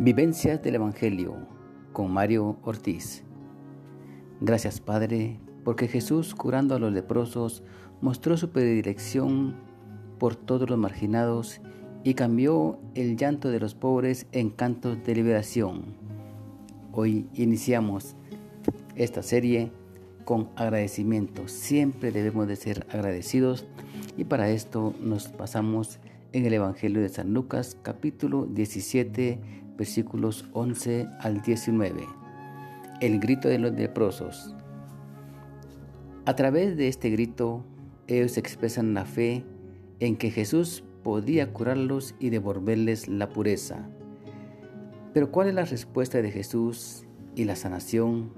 Vivencias del Evangelio con Mario Ortiz. Gracias Padre, porque Jesús curando a los leprosos mostró su predilección por todos los marginados y cambió el llanto de los pobres en cantos de liberación. Hoy iniciamos esta serie con agradecimiento. Siempre debemos de ser agradecidos y para esto nos pasamos en el Evangelio de San Lucas capítulo 17 versículos 11 al 19. El grito de los leprosos. A través de este grito, ellos expresan la fe en que Jesús podía curarlos y devolverles la pureza. Pero ¿cuál es la respuesta de Jesús y la sanación?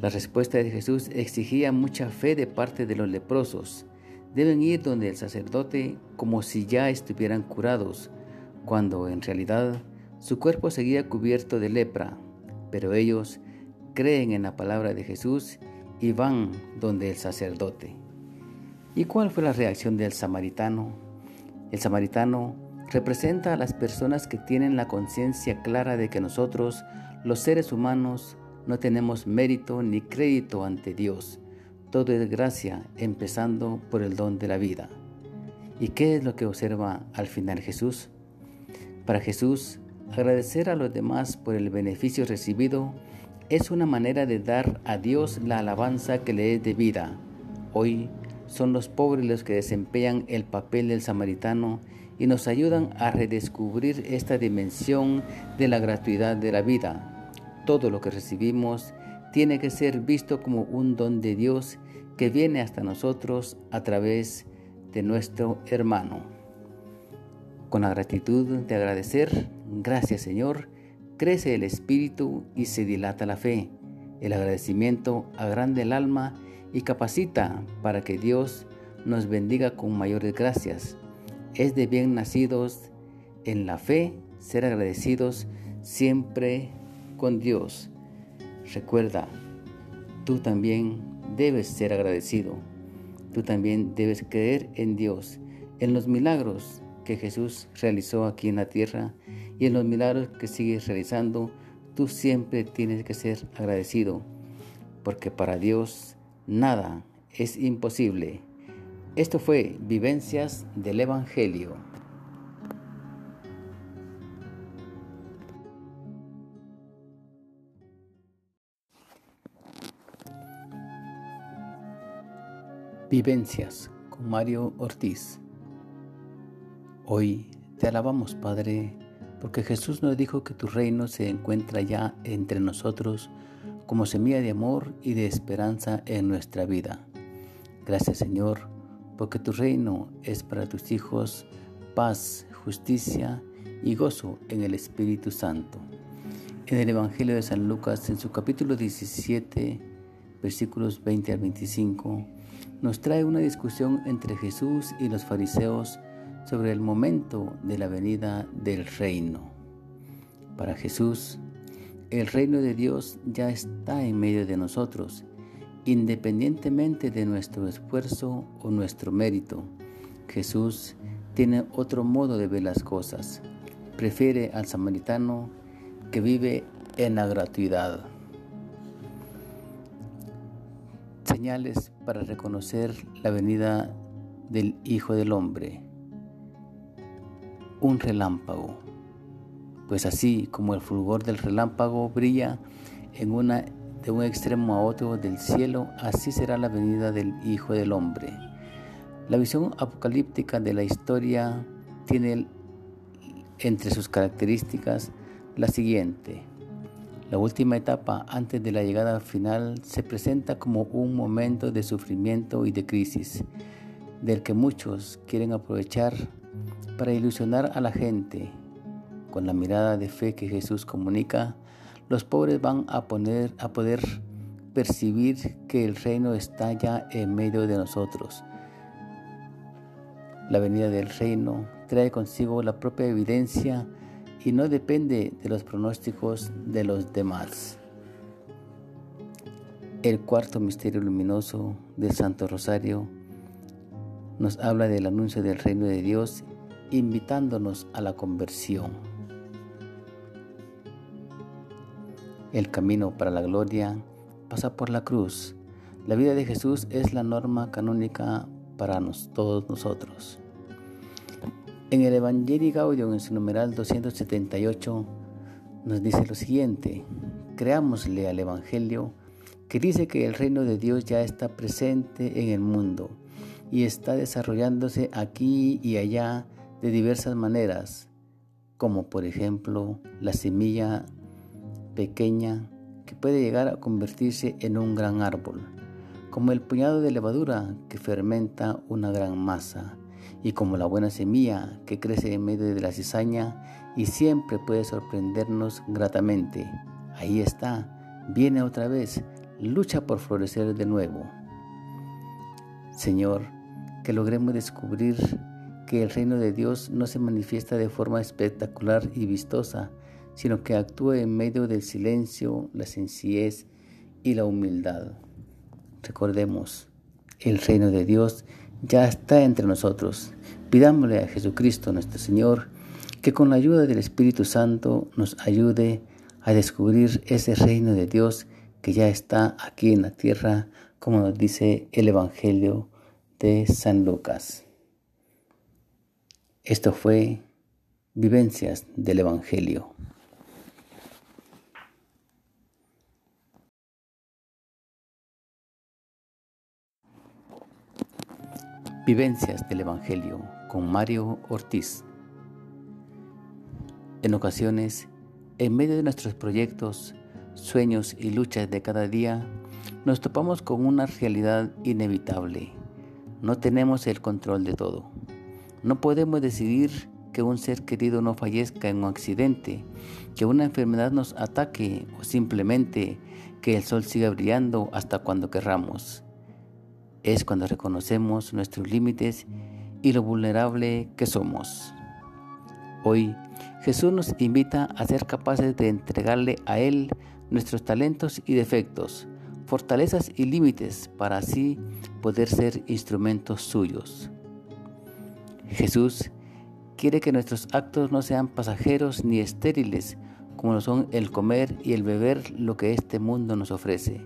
La respuesta de Jesús exigía mucha fe de parte de los leprosos. Deben ir donde el sacerdote como si ya estuvieran curados, cuando en realidad su cuerpo seguía cubierto de lepra, pero ellos creen en la palabra de Jesús y van donde el sacerdote. ¿Y cuál fue la reacción del samaritano? El samaritano representa a las personas que tienen la conciencia clara de que nosotros, los seres humanos, no tenemos mérito ni crédito ante Dios. Todo es gracia, empezando por el don de la vida. ¿Y qué es lo que observa al final Jesús? Para Jesús, Agradecer a los demás por el beneficio recibido es una manera de dar a Dios la alabanza que le es debida. Hoy son los pobres los que desempeñan el papel del samaritano y nos ayudan a redescubrir esta dimensión de la gratuidad de la vida. Todo lo que recibimos tiene que ser visto como un don de Dios que viene hasta nosotros a través de nuestro hermano. Con la gratitud de agradecer, gracias Señor, crece el espíritu y se dilata la fe. El agradecimiento agranda el alma y capacita para que Dios nos bendiga con mayores gracias. Es de bien nacidos en la fe ser agradecidos siempre con Dios. Recuerda, tú también debes ser agradecido. Tú también debes creer en Dios, en los milagros que Jesús realizó aquí en la tierra y en los milagros que sigues realizando, tú siempre tienes que ser agradecido, porque para Dios nada es imposible. Esto fue Vivencias del Evangelio. Vivencias con Mario Ortiz. Hoy te alabamos, Padre, porque Jesús nos dijo que tu reino se encuentra ya entre nosotros como semilla de amor y de esperanza en nuestra vida. Gracias, Señor, porque tu reino es para tus hijos paz, justicia y gozo en el Espíritu Santo. En el Evangelio de San Lucas, en su capítulo 17, versículos 20 al 25, nos trae una discusión entre Jesús y los fariseos sobre el momento de la venida del reino. Para Jesús, el reino de Dios ya está en medio de nosotros, independientemente de nuestro esfuerzo o nuestro mérito. Jesús tiene otro modo de ver las cosas. Prefiere al samaritano que vive en la gratuidad. Señales para reconocer la venida del Hijo del Hombre un relámpago. Pues así como el fulgor del relámpago brilla en una, de un extremo a otro del cielo, así será la venida del Hijo del Hombre. La visión apocalíptica de la historia tiene entre sus características la siguiente. La última etapa antes de la llegada final se presenta como un momento de sufrimiento y de crisis, del que muchos quieren aprovechar para ilusionar a la gente. Con la mirada de fe que Jesús comunica, los pobres van a, poner, a poder percibir que el reino está ya en medio de nosotros. La venida del reino trae consigo la propia evidencia y no depende de los pronósticos de los demás. El cuarto misterio luminoso del Santo Rosario nos habla del anuncio del reino de Dios invitándonos a la conversión. El camino para la gloria pasa por la cruz. La vida de Jesús es la norma canónica para todos nosotros. En el Evangelio Gaudium, en su numeral 278, nos dice lo siguiente: Creámosle al Evangelio que dice que el reino de Dios ya está presente en el mundo y está desarrollándose aquí y allá de diversas maneras, como por ejemplo la semilla pequeña que puede llegar a convertirse en un gran árbol, como el puñado de levadura que fermenta una gran masa, y como la buena semilla que crece en medio de la cizaña y siempre puede sorprendernos gratamente. Ahí está, viene otra vez, lucha por florecer de nuevo. Señor, que logremos descubrir que el reino de Dios no se manifiesta de forma espectacular y vistosa, sino que actúa en medio del silencio, la sencillez y la humildad. Recordemos, el reino de Dios ya está entre nosotros. Pidámosle a Jesucristo nuestro Señor que con la ayuda del Espíritu Santo nos ayude a descubrir ese reino de Dios que ya está aquí en la tierra, como nos dice el Evangelio de San Lucas. Esto fue Vivencias del Evangelio. Vivencias del Evangelio con Mario Ortiz. En ocasiones, en medio de nuestros proyectos, sueños y luchas de cada día, nos topamos con una realidad inevitable no tenemos el control de todo. No podemos decidir que un ser querido no fallezca en un accidente, que una enfermedad nos ataque o simplemente que el sol siga brillando hasta cuando querramos. Es cuando reconocemos nuestros límites y lo vulnerable que somos. Hoy Jesús nos invita a ser capaces de entregarle a Él nuestros talentos y defectos, fortalezas y límites para así poder ser instrumentos suyos. Jesús quiere que nuestros actos no sean pasajeros ni estériles como lo son el comer y el beber lo que este mundo nos ofrece.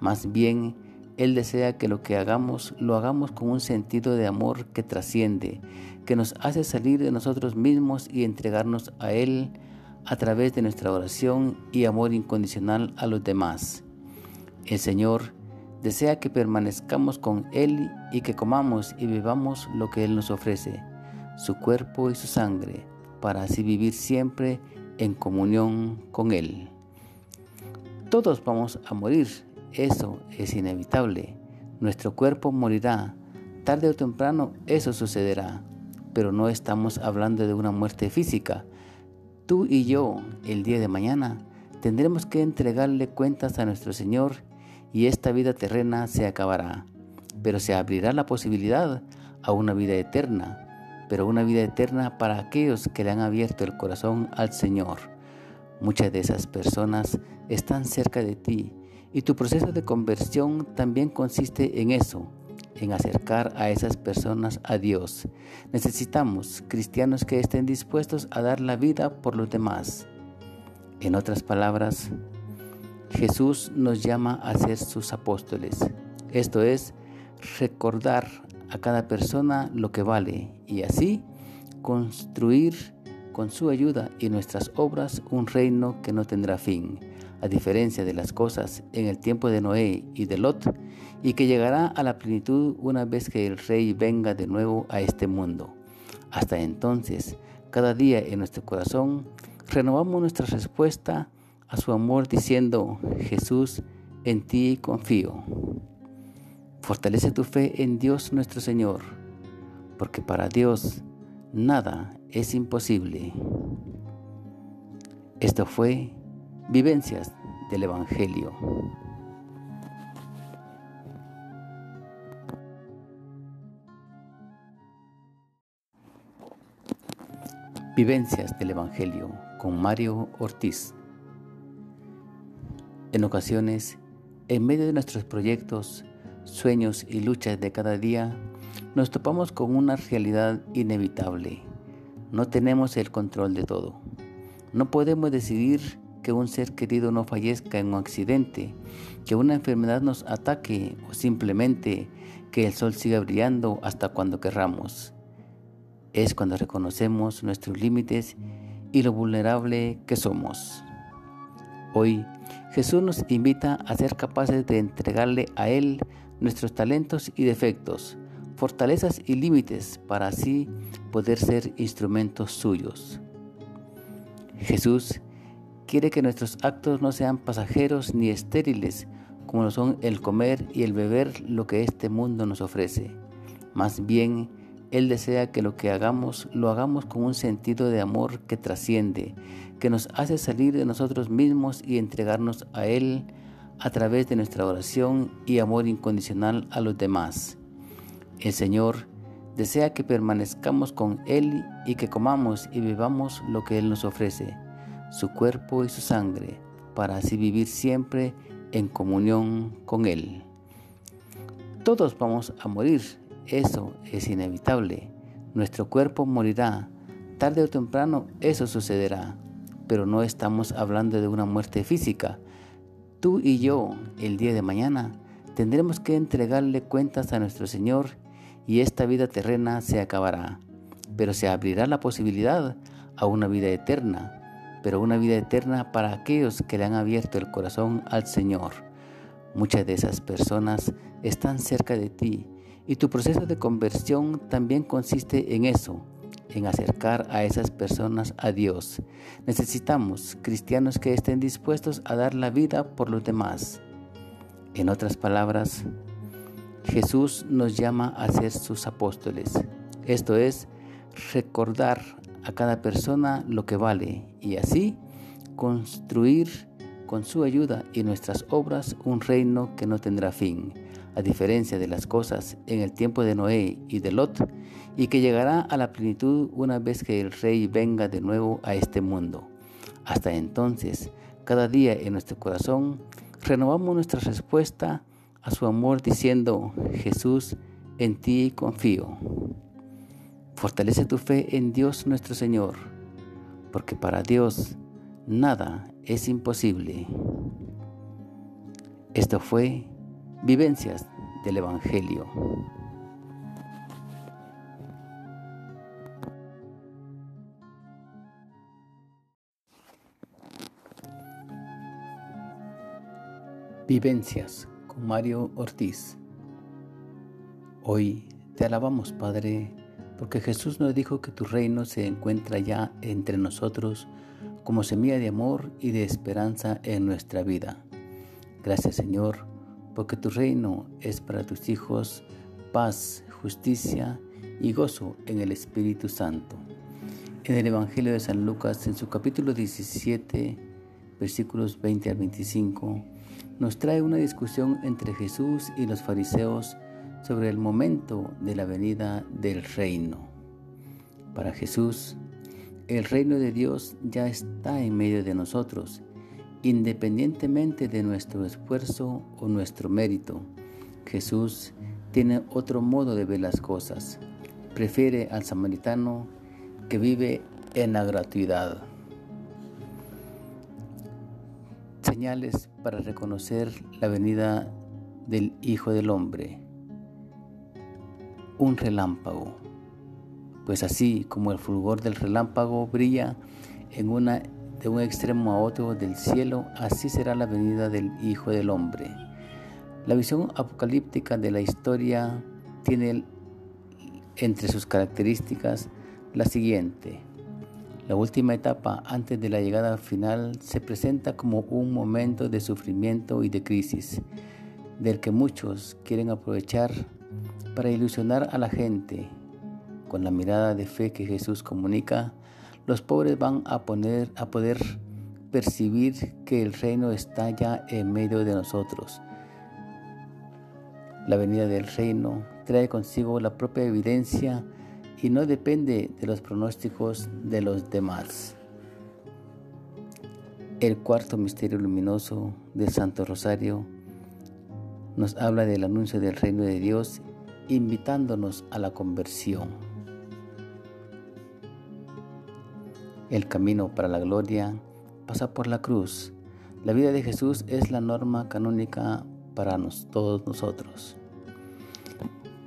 Más bien, Él desea que lo que hagamos lo hagamos con un sentido de amor que trasciende, que nos hace salir de nosotros mismos y entregarnos a Él a través de nuestra oración y amor incondicional a los demás. El Señor desea que permanezcamos con Él y que comamos y bebamos lo que Él nos ofrece, su cuerpo y su sangre, para así vivir siempre en comunión con Él. Todos vamos a morir, eso es inevitable. Nuestro cuerpo morirá, tarde o temprano eso sucederá, pero no estamos hablando de una muerte física. Tú y yo, el día de mañana, tendremos que entregarle cuentas a nuestro Señor y esta vida terrena se acabará, pero se abrirá la posibilidad a una vida eterna, pero una vida eterna para aquellos que le han abierto el corazón al Señor. Muchas de esas personas están cerca de ti y tu proceso de conversión también consiste en eso, en acercar a esas personas a Dios. Necesitamos cristianos que estén dispuestos a dar la vida por los demás. En otras palabras, Jesús nos llama a ser sus apóstoles. Esto es, recordar a cada persona lo que vale y así construir con su ayuda y nuestras obras un reino que no tendrá fin, a diferencia de las cosas en el tiempo de Noé y de Lot, y que llegará a la plenitud una vez que el Rey venga de nuevo a este mundo. Hasta entonces, cada día en nuestro corazón, renovamos nuestra respuesta a su amor diciendo, Jesús, en ti confío. Fortalece tu fe en Dios nuestro Señor, porque para Dios nada es imposible. Esto fue Vivencias del Evangelio. Vivencias del Evangelio con Mario Ortiz. En ocasiones, en medio de nuestros proyectos, sueños y luchas de cada día, nos topamos con una realidad inevitable. No tenemos el control de todo. No podemos decidir que un ser querido no fallezca en un accidente, que una enfermedad nos ataque o simplemente que el sol siga brillando hasta cuando querramos. Es cuando reconocemos nuestros límites y lo vulnerable que somos. Hoy Jesús nos invita a ser capaces de entregarle a Él nuestros talentos y defectos, fortalezas y límites para así poder ser instrumentos suyos. Jesús quiere que nuestros actos no sean pasajeros ni estériles, como lo son el comer y el beber lo que este mundo nos ofrece. Más bien, Él desea que lo que hagamos lo hagamos con un sentido de amor que trasciende, que nos hace salir de nosotros mismos y entregarnos a Él a través de nuestra oración y amor incondicional a los demás. El Señor desea que permanezcamos con Él y que comamos y bebamos lo que Él nos ofrece, su cuerpo y su sangre, para así vivir siempre en comunión con Él. Todos vamos a morir, eso es inevitable. Nuestro cuerpo morirá, tarde o temprano eso sucederá, pero no estamos hablando de una muerte física. Tú y yo, el día de mañana, tendremos que entregarle cuentas a nuestro Señor y esta vida terrena se acabará, pero se abrirá la posibilidad a una vida eterna, pero una vida eterna para aquellos que le han abierto el corazón al Señor. Muchas de esas personas están cerca de ti y tu proceso de conversión también consiste en eso, en acercar a esas personas a Dios. Necesitamos cristianos que estén dispuestos a dar la vida por los demás. En otras palabras, Jesús nos llama a ser sus apóstoles. Esto es, recordar a cada persona lo que vale y así construir con su ayuda y nuestras obras un reino que no tendrá fin, a diferencia de las cosas en el tiempo de Noé y de Lot, y que llegará a la plenitud una vez que el Rey venga de nuevo a este mundo. Hasta entonces, cada día en nuestro corazón, renovamos nuestra respuesta a su amor diciendo, Jesús, en ti confío. Fortalece tu fe en Dios nuestro Señor, porque para Dios nada es imposible. Esto fue Vivencias del Evangelio. Vivencias Mario Ortiz. Hoy te alabamos, Padre, porque Jesús nos dijo que tu reino se encuentra ya entre nosotros como semilla de amor y de esperanza en nuestra vida. Gracias, Señor, porque tu reino es para tus hijos paz, justicia y gozo en el Espíritu Santo. En el Evangelio de San Lucas, en su capítulo 17, versículos 20 al 25, nos trae una discusión entre Jesús y los fariseos sobre el momento de la venida del reino. Para Jesús, el reino de Dios ya está en medio de nosotros, independientemente de nuestro esfuerzo o nuestro mérito. Jesús tiene otro modo de ver las cosas. Prefiere al samaritano que vive en la gratuidad. señales para reconocer la venida del Hijo del Hombre. Un relámpago. Pues así como el fulgor del relámpago brilla en una, de un extremo a otro del cielo, así será la venida del Hijo del Hombre. La visión apocalíptica de la historia tiene entre sus características la siguiente. La última etapa antes de la llegada final se presenta como un momento de sufrimiento y de crisis, del que muchos quieren aprovechar para ilusionar a la gente. Con la mirada de fe que Jesús comunica, los pobres van a, poner, a poder percibir que el reino está ya en medio de nosotros. La venida del reino trae consigo la propia evidencia y no depende de los pronósticos de los demás. El cuarto misterio luminoso del Santo Rosario nos habla del anuncio del reino de Dios invitándonos a la conversión. El camino para la gloria pasa por la cruz. La vida de Jesús es la norma canónica para todos nosotros.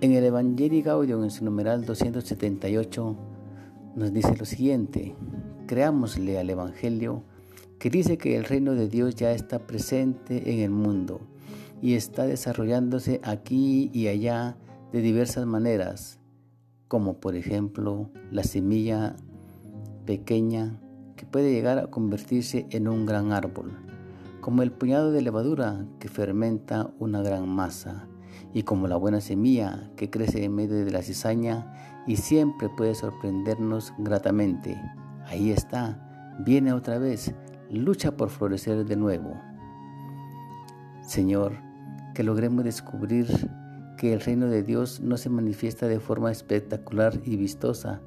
En el Evangelio Gaudium, en su numeral 278, nos dice lo siguiente: Creámosle al Evangelio que dice que el reino de Dios ya está presente en el mundo y está desarrollándose aquí y allá de diversas maneras, como por ejemplo la semilla pequeña que puede llegar a convertirse en un gran árbol, como el puñado de levadura que fermenta una gran masa, y como la buena semilla que crece en medio de la cizaña y siempre puede sorprendernos gratamente. Ahí está, viene otra vez, lucha por florecer de nuevo. Señor, que logremos descubrir que el reino de Dios no se manifiesta de forma espectacular y vistosa,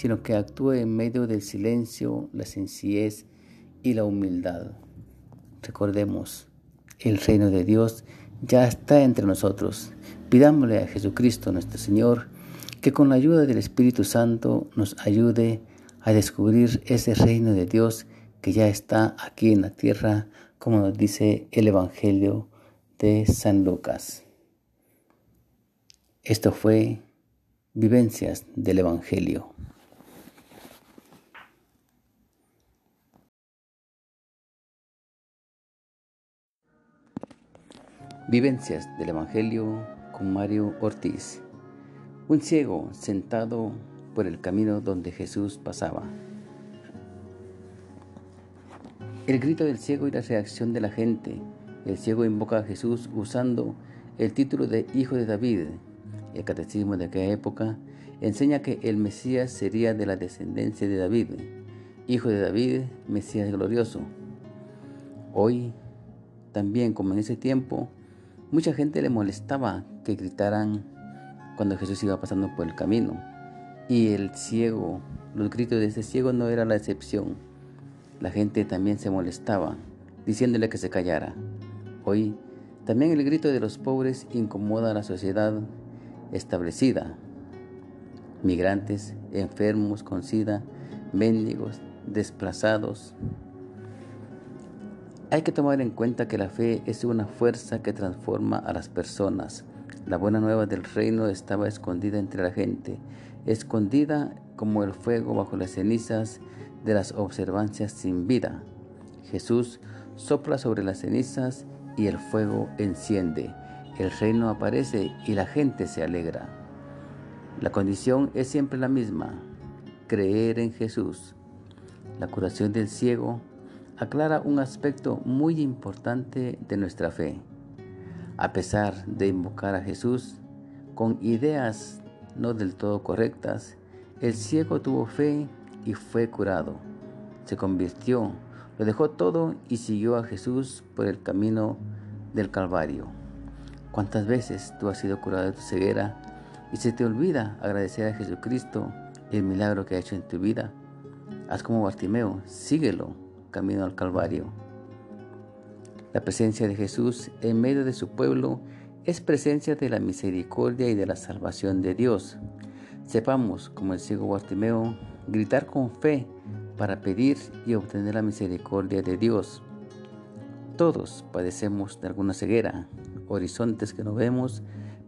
sino que actúa en medio del silencio, la sencillez y la humildad. Recordemos, el reino de Dios ya está entre nosotros. Pidámosle a Jesucristo nuestro Señor que con la ayuda del Espíritu Santo nos ayude a descubrir ese reino de Dios que ya está aquí en la tierra, como nos dice el Evangelio de San Lucas. Esto fue Vivencias del Evangelio. Vivencias del Evangelio con Mario Ortiz. Un ciego sentado por el camino donde Jesús pasaba. El grito del ciego y la reacción de la gente el ciego invoca a Jesús usando el título de Hijo de David. El catecismo de aquella época enseña que el Mesías sería de la descendencia de David, hijo de David, Mesías glorioso. Hoy, también como en ese tiempo, mucha gente le molestaba que gritaran cuando Jesús iba pasando por el camino. Y el ciego, los gritos de ese ciego no era la excepción. La gente también se molestaba, diciéndole que se callara. Hoy también el grito de los pobres incomoda a la sociedad establecida. Migrantes, enfermos con sida, mendigos, desplazados. Hay que tomar en cuenta que la fe es una fuerza que transforma a las personas. La buena nueva del reino estaba escondida entre la gente, escondida como el fuego bajo las cenizas de las observancias sin vida. Jesús sopla sobre las cenizas y el fuego enciende. El reino aparece y la gente se alegra. La condición es siempre la misma, creer en Jesús. La curación del ciego aclara un aspecto muy importante de nuestra fe. A pesar de invocar a Jesús con ideas no del todo correctas, el ciego tuvo fe y fue curado. Se convirtió lo dejó todo y siguió a Jesús por el camino del Calvario. ¿Cuántas veces tú has sido curado de tu ceguera y se te olvida agradecer a Jesucristo el milagro que ha hecho en tu vida? Haz como Bartimeo, síguelo, camino al Calvario. La presencia de Jesús en medio de su pueblo es presencia de la misericordia y de la salvación de Dios. Sepamos, como el ciego Bartimeo, gritar con fe para pedir y obtener la misericordia de Dios. Todos padecemos de alguna ceguera, horizontes que no vemos,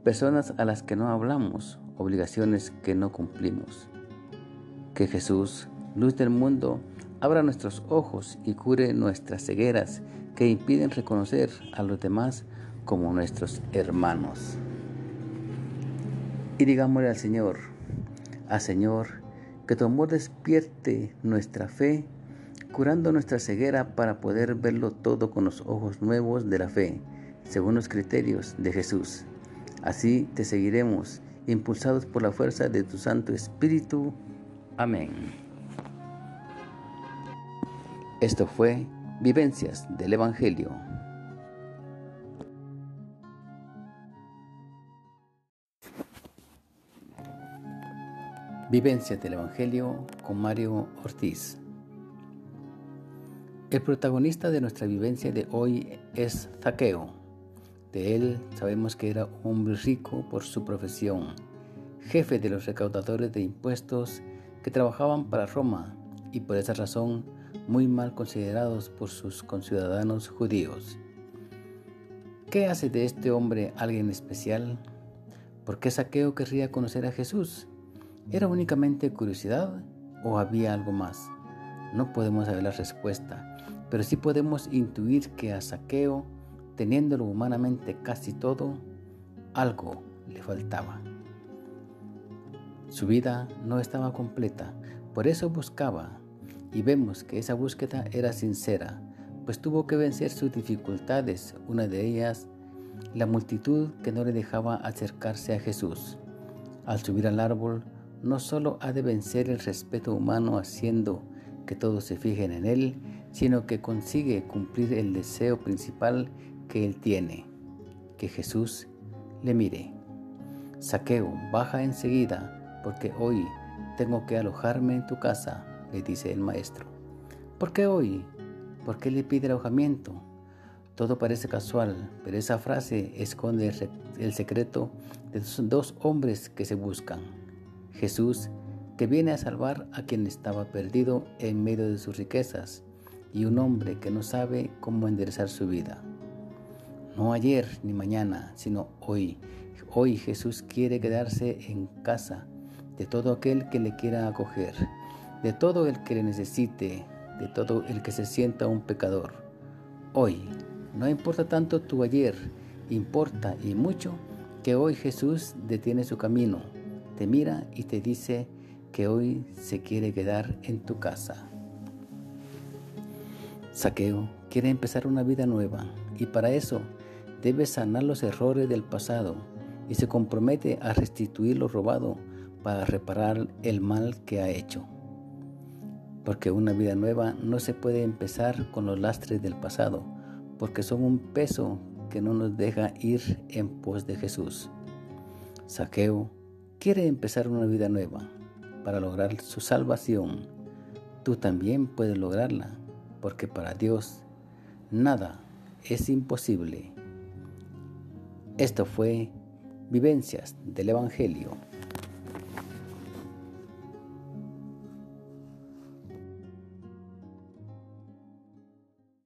personas a las que no hablamos, obligaciones que no cumplimos. Que Jesús, luz del mundo, abra nuestros ojos y cure nuestras cegueras que impiden reconocer a los demás como nuestros hermanos. Y digámosle al Señor, al Señor, que tu amor despierte nuestra fe, curando nuestra ceguera para poder verlo todo con los ojos nuevos de la fe, según los criterios de Jesús. Así te seguiremos, impulsados por la fuerza de tu Santo Espíritu. Amén. Esto fue Vivencias del Evangelio. Vivencia del Evangelio con Mario Ortiz. El protagonista de nuestra vivencia de hoy es Zaqueo. De él sabemos que era hombre rico por su profesión, jefe de los recaudadores de impuestos que trabajaban para Roma y por esa razón muy mal considerados por sus conciudadanos judíos. ¿Qué hace de este hombre alguien especial? ¿Por qué Saqueo querría conocer a Jesús? ¿Era únicamente curiosidad o había algo más? No podemos saber la respuesta, pero sí podemos intuir que a Saqueo, teniéndolo humanamente casi todo, algo le faltaba. Su vida no estaba completa, por eso buscaba, y vemos que esa búsqueda era sincera, pues tuvo que vencer sus dificultades, una de ellas la multitud que no le dejaba acercarse a Jesús. Al subir al árbol, no solo ha de vencer el respeto humano haciendo que todos se fijen en él, sino que consigue cumplir el deseo principal que él tiene, que Jesús le mire. Saqueo, baja enseguida, porque hoy tengo que alojarme en tu casa, le dice el maestro. ¿Por qué hoy? ¿Por qué le pide alojamiento? Todo parece casual, pero esa frase esconde el secreto de dos hombres que se buscan. Jesús, que viene a salvar a quien estaba perdido en medio de sus riquezas, y un hombre que no sabe cómo enderezar su vida. No ayer ni mañana, sino hoy. Hoy Jesús quiere quedarse en casa de todo aquel que le quiera acoger, de todo el que le necesite, de todo el que se sienta un pecador. Hoy, no importa tanto tu ayer, importa y mucho que hoy Jesús detiene su camino, te mira y te dice que hoy se quiere quedar en tu casa. Saqueo quiere empezar una vida nueva y para eso debe sanar los errores del pasado y se compromete a restituir lo robado para reparar el mal que ha hecho. Porque una vida nueva no se puede empezar con los lastres del pasado, porque son un peso que no nos deja ir en pos de Jesús. Saqueo quiere empezar una vida nueva para lograr su salvación. Tú también puedes lograrla, porque para Dios nada es imposible. Esto fue Vivencias del Evangelio